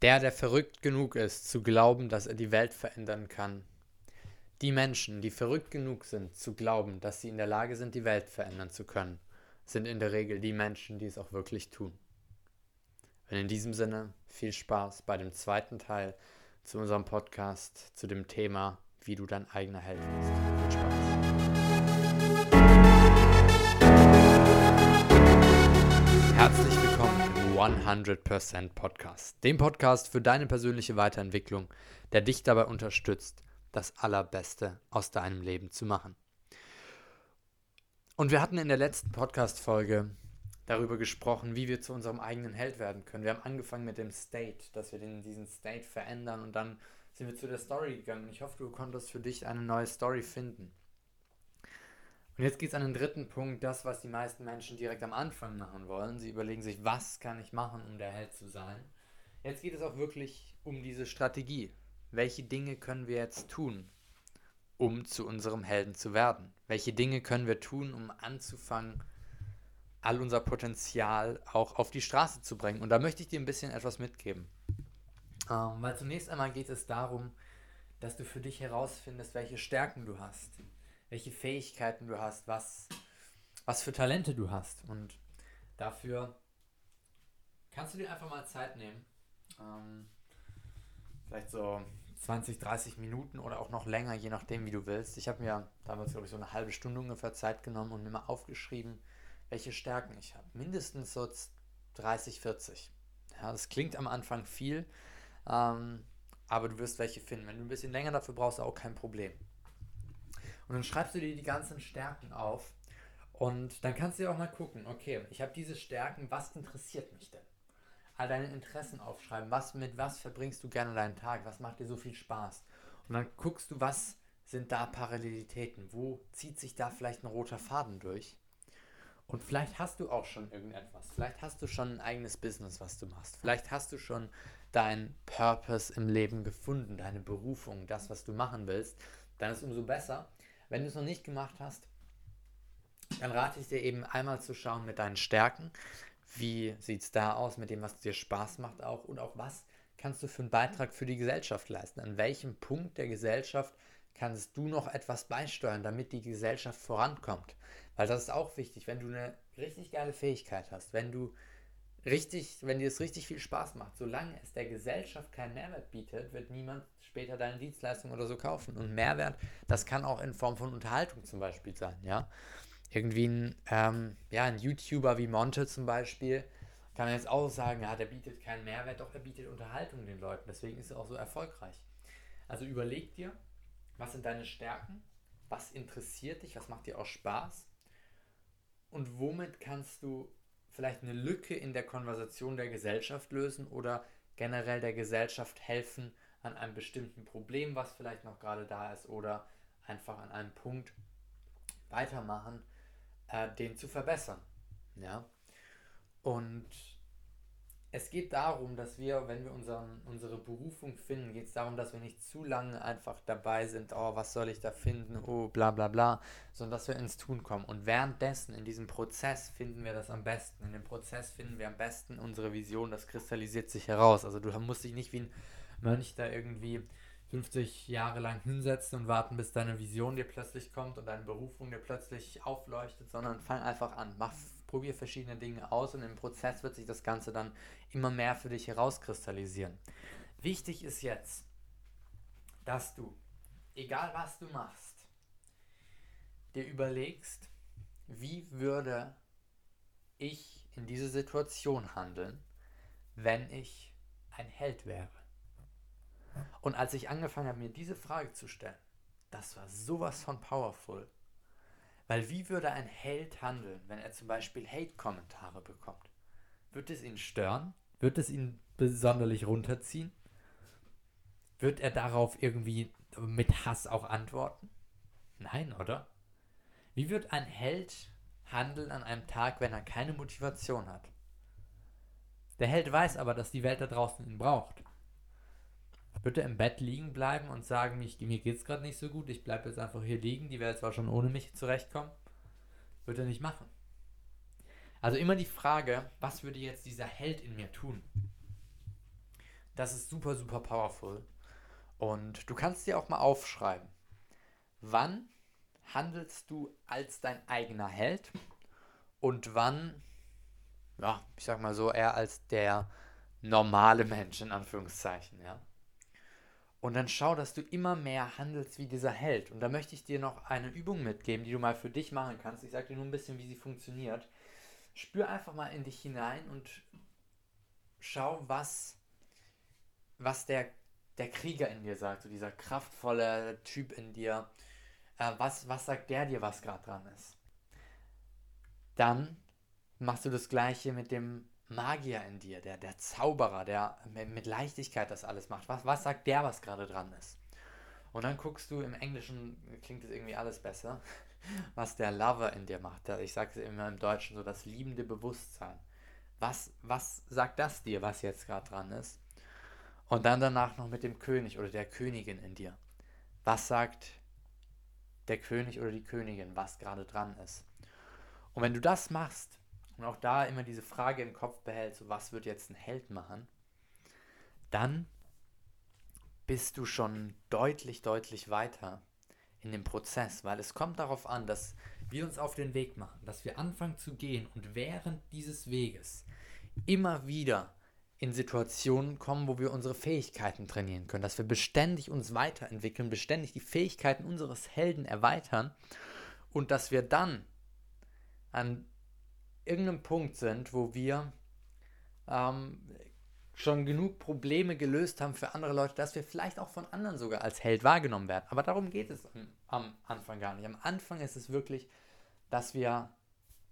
Der, der verrückt genug ist, zu glauben, dass er die Welt verändern kann. Die Menschen, die verrückt genug sind, zu glauben, dass sie in der Lage sind, die Welt verändern zu können, sind in der Regel die Menschen, die es auch wirklich tun. Und in diesem Sinne viel Spaß bei dem zweiten Teil zu unserem Podcast zu dem Thema, wie du dein eigener Held bist. Viel Spaß. Herzlich willkommen 100% Podcast, dem Podcast für deine persönliche Weiterentwicklung, der dich dabei unterstützt, das Allerbeste aus deinem Leben zu machen. Und wir hatten in der letzten Podcast-Folge darüber gesprochen, wie wir zu unserem eigenen Held werden können. Wir haben angefangen mit dem State, dass wir den, diesen State verändern und dann sind wir zu der Story gegangen. Ich hoffe, du konntest für dich eine neue Story finden. Und jetzt geht es an den dritten Punkt, das, was die meisten Menschen direkt am Anfang machen wollen. Sie überlegen sich, was kann ich machen, um der Held zu sein. Jetzt geht es auch wirklich um diese Strategie. Welche Dinge können wir jetzt tun, um zu unserem Helden zu werden? Welche Dinge können wir tun, um anzufangen, all unser Potenzial auch auf die Straße zu bringen. Und da möchte ich dir ein bisschen etwas mitgeben. Ähm, weil zunächst einmal geht es darum, dass du für dich herausfindest, welche Stärken du hast, welche Fähigkeiten du hast, was, was für Talente du hast. Und dafür kannst du dir einfach mal Zeit nehmen. Ähm, vielleicht so 20, 30 Minuten oder auch noch länger, je nachdem, wie du willst. Ich habe mir damals, glaube ich, so eine halbe Stunde ungefähr Zeit genommen und mir mal aufgeschrieben, welche Stärken ich habe. Mindestens so 30, 40. Ja, das klingt am Anfang viel, ähm, aber du wirst welche finden. Wenn du ein bisschen länger dafür brauchst, auch kein Problem. Und dann schreibst du dir die ganzen Stärken auf und dann kannst du dir auch mal gucken, okay, ich habe diese Stärken, was interessiert mich denn? All deine Interessen aufschreiben, was mit was verbringst du gerne deinen Tag, was macht dir so viel Spaß? Und dann guckst du, was sind da Parallelitäten, wo zieht sich da vielleicht ein roter Faden durch? Und vielleicht hast du auch schon irgendetwas. Vielleicht hast du schon ein eigenes Business, was du machst. Vielleicht hast du schon deinen Purpose im Leben gefunden, deine Berufung, das, was du machen willst. Dann ist umso besser. Wenn du es noch nicht gemacht hast, dann rate ich dir eben einmal zu schauen mit deinen Stärken. Wie sieht es da aus mit dem, was dir Spaß macht auch und auch was kannst du für einen Beitrag für die Gesellschaft leisten? An welchem Punkt der Gesellschaft kannst du noch etwas beisteuern, damit die Gesellschaft vorankommt? Weil das ist auch wichtig, wenn du eine richtig geile Fähigkeit hast, wenn du richtig, wenn dir es richtig viel Spaß macht, solange es der Gesellschaft keinen Mehrwert bietet, wird niemand später deine Dienstleistung oder so kaufen. Und Mehrwert, das kann auch in Form von Unterhaltung zum Beispiel sein, ja. Irgendwie ein, ähm, ja, ein YouTuber wie Monte zum Beispiel, kann man jetzt auch sagen, ja, der bietet keinen Mehrwert, doch er bietet Unterhaltung den Leuten. Deswegen ist er auch so erfolgreich. Also überleg dir, was sind deine Stärken, was interessiert dich, was macht dir auch Spaß und womit kannst du vielleicht eine Lücke in der Konversation der Gesellschaft lösen oder generell der Gesellschaft helfen an einem bestimmten Problem, was vielleicht noch gerade da ist oder einfach an einem Punkt weitermachen, äh, den zu verbessern. Ja. Und es geht darum, dass wir, wenn wir unseren, unsere Berufung finden, geht es darum, dass wir nicht zu lange einfach dabei sind, oh, was soll ich da finden, oh, bla bla bla, sondern dass wir ins Tun kommen. Und währenddessen, in diesem Prozess, finden wir das am besten. In dem Prozess finden wir am besten unsere Vision, das kristallisiert sich heraus. Also du musst dich nicht wie ein Mönch da irgendwie 50 Jahre lang hinsetzen und warten, bis deine Vision dir plötzlich kommt und deine Berufung dir plötzlich aufleuchtet, sondern fang einfach an, mach probier verschiedene Dinge aus und im Prozess wird sich das Ganze dann immer mehr für dich herauskristallisieren. Wichtig ist jetzt, dass du, egal was du machst, dir überlegst, wie würde ich in dieser Situation handeln, wenn ich ein Held wäre. Und als ich angefangen habe, mir diese Frage zu stellen, das war sowas von powerful. Weil wie würde ein Held handeln, wenn er zum Beispiel Hate-Kommentare bekommt? Wird es ihn stören? Wird es ihn besonderlich runterziehen? Wird er darauf irgendwie mit Hass auch antworten? Nein, oder? Wie wird ein Held handeln an einem Tag, wenn er keine Motivation hat? Der Held weiß aber, dass die Welt da draußen ihn braucht. Er im Bett liegen bleiben und sagen, mich, mir es gerade nicht so gut, ich bleibe jetzt einfach hier liegen, die Welt zwar schon ohne mich zurechtkommen? Wird er nicht machen. Also immer die Frage, was würde jetzt dieser Held in mir tun? Das ist super, super powerful. Und du kannst dir auch mal aufschreiben, wann handelst du als dein eigener Held und wann, ja, ich sag mal so, eher als der normale Mensch in Anführungszeichen, ja. Und dann schau, dass du immer mehr handelst wie dieser Held. Und da möchte ich dir noch eine Übung mitgeben, die du mal für dich machen kannst. Ich sage dir nur ein bisschen, wie sie funktioniert. Spür einfach mal in dich hinein und schau, was, was der, der Krieger in dir sagt, so dieser kraftvolle Typ in dir. Äh, was, was sagt der dir, was gerade dran ist? Dann machst du das gleiche mit dem Magier in dir, der, der Zauberer, der mit Leichtigkeit das alles macht. Was, was sagt der, was gerade dran ist? Und dann guckst du, im Englischen klingt es irgendwie alles besser, was der Lover in dir macht. Ich sage es immer im Deutschen so, das liebende Bewusstsein. Was, was sagt das dir, was jetzt gerade dran ist? Und dann danach noch mit dem König oder der Königin in dir. Was sagt der König oder die Königin, was gerade dran ist? Und wenn du das machst, und auch da immer diese Frage im Kopf behältst, so was wird jetzt ein Held machen, dann bist du schon deutlich, deutlich weiter in dem Prozess, weil es kommt darauf an, dass wir uns auf den Weg machen, dass wir anfangen zu gehen und während dieses Weges immer wieder in Situationen kommen, wo wir unsere Fähigkeiten trainieren können, dass wir beständig uns weiterentwickeln, beständig die Fähigkeiten unseres Helden erweitern und dass wir dann an irgendeinem Punkt sind, wo wir ähm, schon genug Probleme gelöst haben für andere Leute, dass wir vielleicht auch von anderen sogar als Held wahrgenommen werden. Aber darum geht es am Anfang gar nicht. Am Anfang ist es wirklich, dass wir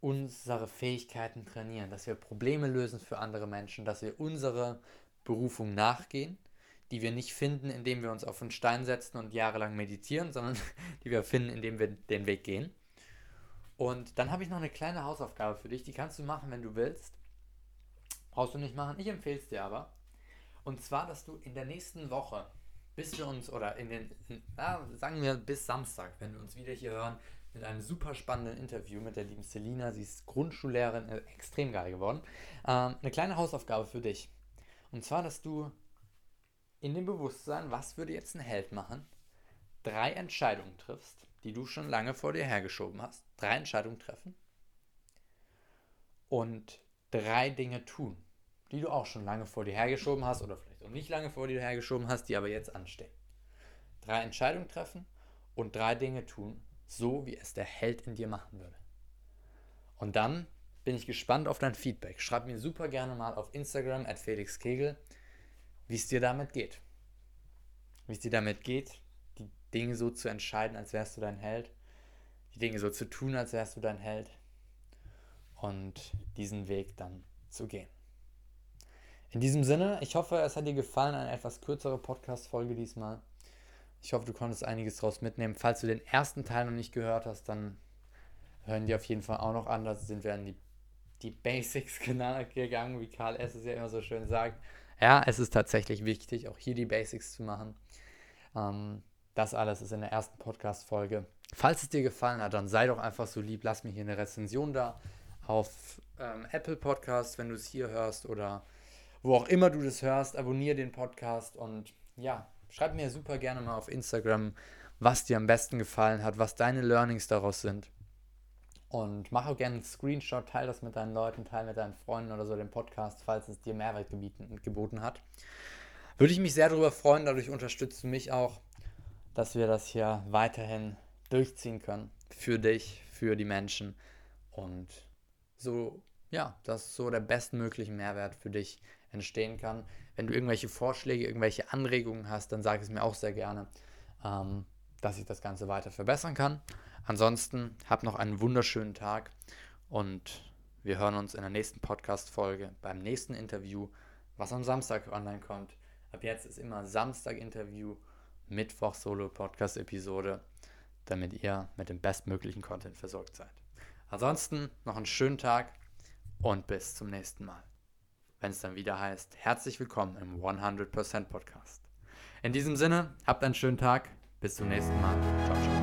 unsere Fähigkeiten trainieren, dass wir Probleme lösen für andere Menschen, dass wir unsere Berufung nachgehen, die wir nicht finden, indem wir uns auf einen Stein setzen und jahrelang meditieren, sondern die wir finden, indem wir den Weg gehen. Und dann habe ich noch eine kleine Hausaufgabe für dich, die kannst du machen, wenn du willst. Brauchst du nicht machen, ich empfehle es dir aber. Und zwar, dass du in der nächsten Woche, bis wir uns, oder in den, ja, sagen wir bis Samstag, wenn wir uns wieder hier hören, mit einem super spannenden Interview mit der lieben Selina. Sie ist Grundschullehrerin, äh, extrem geil geworden. Ähm, eine kleine Hausaufgabe für dich. Und zwar, dass du in dem Bewusstsein, was würde jetzt ein Held machen, drei Entscheidungen triffst, die du schon lange vor dir hergeschoben hast. Drei Entscheidungen treffen und drei Dinge tun, die du auch schon lange vor dir hergeschoben hast oder vielleicht auch nicht lange vor dir hergeschoben hast, die aber jetzt anstehen. Drei Entscheidungen treffen und drei Dinge tun, so wie es der Held in dir machen würde. Und dann bin ich gespannt auf dein Feedback. Schreib mir super gerne mal auf Instagram at Felix Kegel, wie es dir damit geht. Wie es dir damit geht, Dinge so zu entscheiden, als wärst du dein Held, die Dinge so zu tun, als wärst du dein Held und diesen Weg dann zu gehen. In diesem Sinne, ich hoffe, es hat dir gefallen, eine etwas kürzere Podcast-Folge diesmal. Ich hoffe, du konntest einiges daraus mitnehmen. Falls du den ersten Teil noch nicht gehört hast, dann hören die auf jeden Fall auch noch an. Da sind wir an die, die Basics gegangen, wie Karl S. es ja immer so schön sagt. Ja, es ist tatsächlich wichtig, auch hier die Basics zu machen. Ähm, das alles ist in der ersten Podcast-Folge. Falls es dir gefallen hat, dann sei doch einfach so lieb, lass mir hier eine Rezension da auf ähm, Apple Podcast, wenn du es hier hörst oder wo auch immer du das hörst. Abonniere den Podcast und ja, schreib mir super gerne mal auf Instagram, was dir am besten gefallen hat, was deine Learnings daraus sind. Und mach auch gerne einen Screenshot, teile das mit deinen Leuten, teile mit deinen Freunden oder so den Podcast, falls es dir Mehrwert geboten hat. Würde ich mich sehr darüber freuen, dadurch unterstützt du mich auch dass wir das hier weiterhin durchziehen können. Für dich, für die Menschen. Und so, ja, dass so der bestmögliche Mehrwert für dich entstehen kann. Wenn du irgendwelche Vorschläge, irgendwelche Anregungen hast, dann sag es mir auch sehr gerne, ähm, dass ich das Ganze weiter verbessern kann. Ansonsten hab noch einen wunderschönen Tag und wir hören uns in der nächsten Podcast-Folge beim nächsten Interview, was am Samstag online kommt. Ab jetzt ist immer Samstag-Interview Mittwoch Solo-Podcast-Episode, damit ihr mit dem bestmöglichen Content versorgt seid. Ansonsten noch einen schönen Tag und bis zum nächsten Mal. Wenn es dann wieder heißt, herzlich willkommen im 100% Podcast. In diesem Sinne, habt einen schönen Tag. Bis zum nächsten Mal. Ciao, ciao.